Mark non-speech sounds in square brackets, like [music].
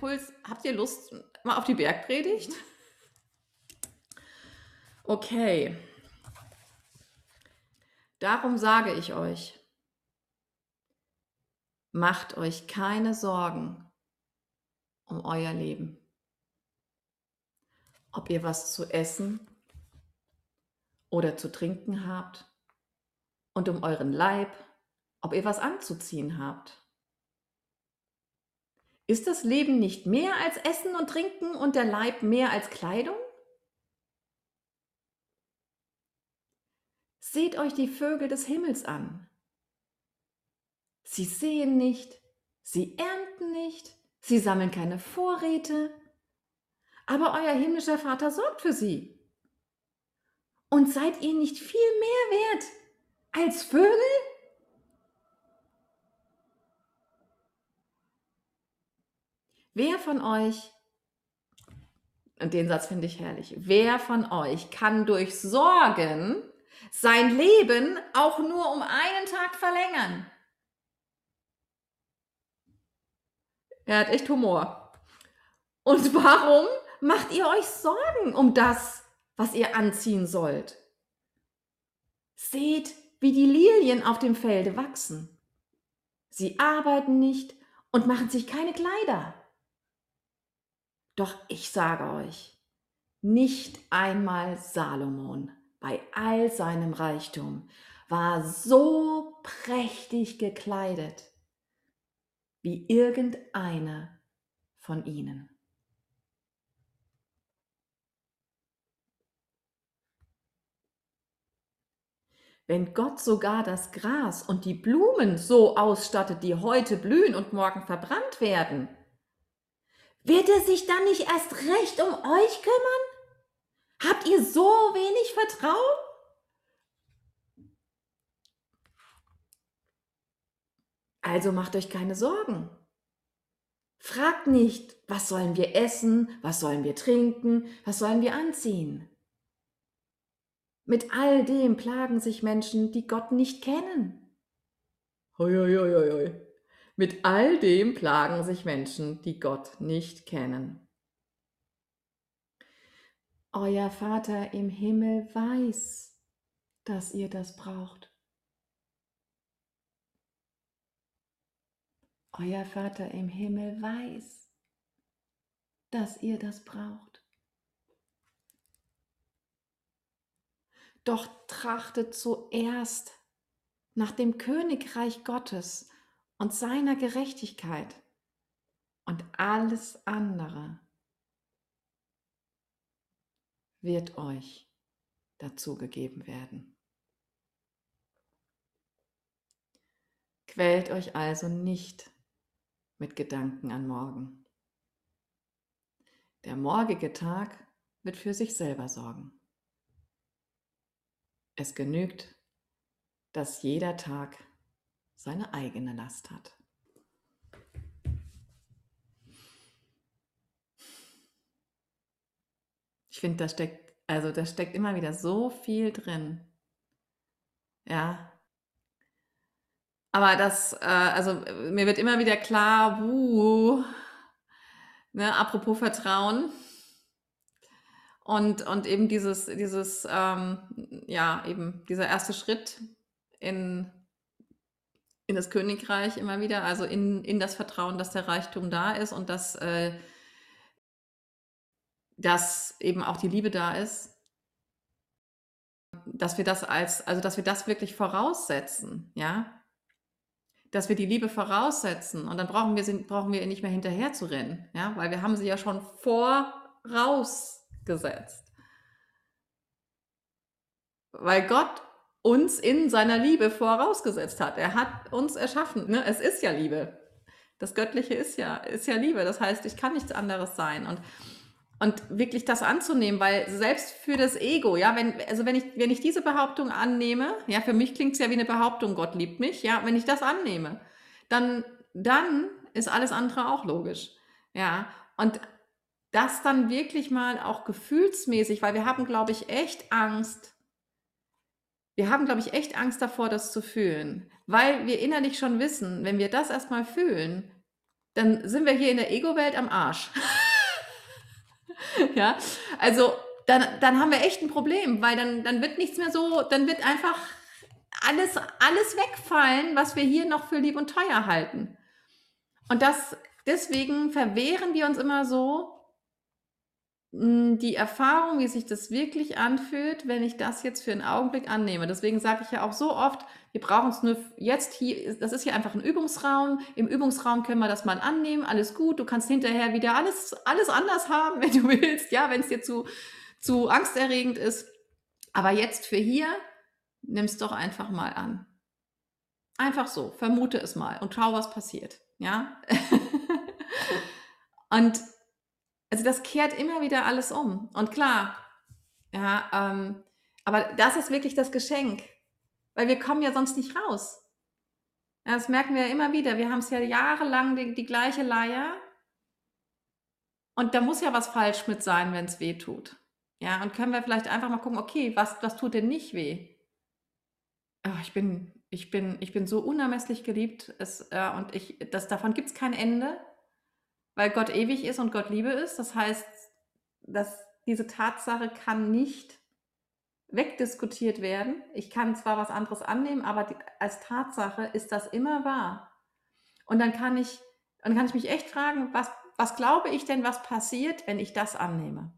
Impuls. Habt ihr Lust mal auf die Bergpredigt? Okay. Darum sage ich euch, macht euch keine Sorgen um euer Leben. Ob ihr was zu essen oder zu trinken habt und um euren Leib, ob ihr was anzuziehen habt. Ist das Leben nicht mehr als Essen und Trinken und der Leib mehr als Kleidung? Seht euch die Vögel des Himmels an. Sie sehen nicht, sie ernten nicht, sie sammeln keine Vorräte, aber euer himmlischer Vater sorgt für sie. Und seid ihr nicht viel mehr wert als Vögel? Wer von euch, und den Satz finde ich herrlich, wer von euch kann durch Sorgen sein Leben auch nur um einen Tag verlängern? Er hat echt Humor. Und warum macht ihr euch Sorgen um das, was ihr anziehen sollt? Seht, wie die Lilien auf dem Felde wachsen. Sie arbeiten nicht und machen sich keine Kleider. Doch ich sage euch, nicht einmal Salomon bei all seinem Reichtum war so prächtig gekleidet wie irgendeiner von ihnen. Wenn Gott sogar das Gras und die Blumen so ausstattet, die heute blühen und morgen verbrannt werden, wird er sich dann nicht erst recht um euch kümmern? Habt ihr so wenig Vertrauen? Also macht euch keine Sorgen. Fragt nicht, was sollen wir essen, was sollen wir trinken, was sollen wir anziehen. Mit all dem plagen sich Menschen, die Gott nicht kennen. Hoi, hoi, hoi, hoi. Mit all dem plagen sich Menschen, die Gott nicht kennen. Euer Vater im Himmel weiß, dass ihr das braucht. Euer Vater im Himmel weiß, dass ihr das braucht. Doch trachtet zuerst nach dem Königreich Gottes und seiner Gerechtigkeit und alles andere wird euch dazu gegeben werden. Quält euch also nicht mit Gedanken an morgen. Der morgige Tag wird für sich selber sorgen. Es genügt, dass jeder Tag seine eigene Last hat. Ich finde, da steckt, also da steckt immer wieder so viel drin. Ja. Aber das, äh, also mir wird immer wieder klar, wuh, ne, apropos Vertrauen. Und, und eben dieses, dieses, ähm, ja, eben dieser erste Schritt in, in das Königreich immer wieder, also in, in das Vertrauen, dass der Reichtum da ist und dass äh, dass eben auch die Liebe da ist, dass wir das als, also dass wir das wirklich voraussetzen, ja, dass wir die Liebe voraussetzen und dann brauchen wir sie, brauchen wir nicht mehr hinterher zu rennen, ja, weil wir haben sie ja schon vorausgesetzt. Weil Gott uns in seiner Liebe vorausgesetzt hat. Er hat uns erschaffen. Ne? Es ist ja Liebe. Das Göttliche ist ja, ist ja Liebe. Das heißt, ich kann nichts anderes sein. Und und wirklich das anzunehmen, weil selbst für das Ego, ja, wenn, also wenn ich, wenn ich diese Behauptung annehme, ja, für mich klingt es ja wie eine Behauptung, Gott liebt mich, ja, wenn ich das annehme, dann, dann ist alles andere auch logisch, ja, und das dann wirklich mal auch gefühlsmäßig, weil wir haben, glaube ich, echt Angst, wir haben, glaube ich, echt Angst davor, das zu fühlen, weil wir innerlich schon wissen, wenn wir das erstmal fühlen, dann sind wir hier in der Ego-Welt am Arsch. [laughs] ja, also dann, dann haben wir echt ein Problem, weil dann, dann wird nichts mehr so, dann wird einfach alles, alles wegfallen, was wir hier noch für lieb und teuer halten. Und das, deswegen verwehren wir uns immer so hm, die Erfahrung, wie sich das wirklich anfühlt, wenn ich das jetzt für einen Augenblick annehme. Deswegen sage ich ja auch so oft, wir brauchen es nur jetzt hier, das ist hier einfach ein Übungsraum. Im Übungsraum können wir das mal annehmen, alles gut. Du kannst hinterher wieder alles, alles anders haben, [laughs] wenn du willst, ja, wenn es dir zu, zu angsterregend ist. Aber jetzt für hier, nimm es doch einfach mal an. Einfach so, vermute es mal und schau, was passiert. Ja. [laughs] und also das kehrt immer wieder alles um. Und klar, ja, ähm, aber das ist wirklich das Geschenk, weil wir kommen ja sonst nicht raus. Ja, das merken wir ja immer wieder. Wir haben es ja jahrelang die, die gleiche Leier. Und da muss ja was falsch mit sein, wenn es weh tut. Ja, und können wir vielleicht einfach mal gucken, okay, was, was tut denn nicht weh? Oh, ich, bin, ich, bin, ich bin so unermesslich geliebt es, äh, und ich, das, davon gibt es kein Ende weil Gott ewig ist und Gott Liebe ist. Das heißt, dass diese Tatsache kann nicht wegdiskutiert werden. Ich kann zwar was anderes annehmen, aber die, als Tatsache ist das immer wahr. Und dann kann ich, dann kann ich mich echt fragen, was, was glaube ich denn, was passiert, wenn ich das annehme?